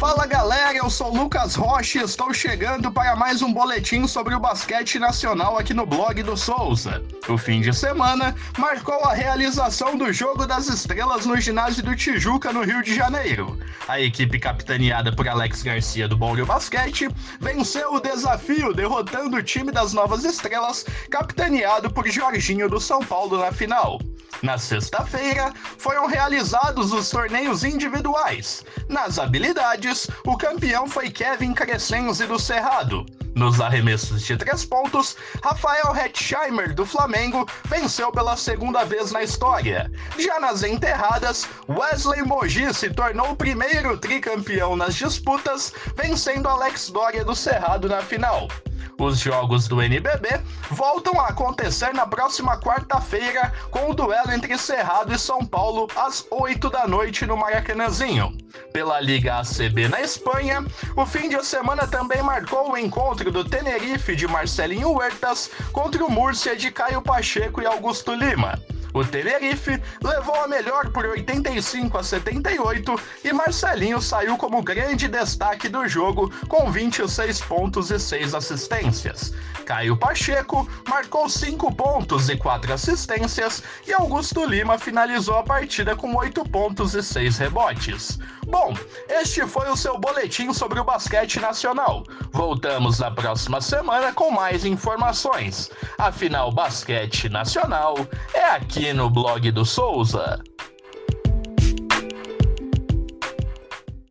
Fala galera, eu sou Lucas Rocha e estou chegando para mais um boletim sobre o basquete nacional aqui no blog do Souza. O fim de semana marcou a realização do Jogo das Estrelas no ginásio do Tijuca, no Rio de Janeiro. A equipe capitaneada por Alex Garcia do Bom Basquete venceu o desafio derrotando o time das Novas Estrelas, capitaneado por Jorginho do São Paulo na final. Na sexta-feira, foram realizados os torneios individuais. Nas habilidades, o campeão foi Kevin Crescenzi do Cerrado. Nos arremessos de três pontos, Rafael Hetzheimer do Flamengo venceu pela segunda vez na história. Já nas enterradas, Wesley Mogi se tornou o primeiro tricampeão nas disputas, vencendo Alex Doria do Cerrado na final. Os jogos do NBB voltam a acontecer na próxima quarta-feira com o duelo entre Cerrado e São Paulo às 8 da noite no Maracanãzinho. Pela Liga ACB na Espanha, o fim de semana também marcou o encontro do Tenerife de Marcelinho Huertas contra o Múrcia de Caio Pacheco e Augusto Lima. O Tenerife levou a melhor por 85 a 78 e Marcelinho saiu como grande destaque do jogo com 26 pontos e 6 assistências. Caio Pacheco marcou 5 pontos e 4 assistências e Augusto Lima finalizou a partida com 8 pontos e 6 rebotes. Bom, este foi o seu boletim sobre o basquete nacional. Voltamos na próxima semana com mais informações. Afinal, basquete nacional é aqui no blog do Souza.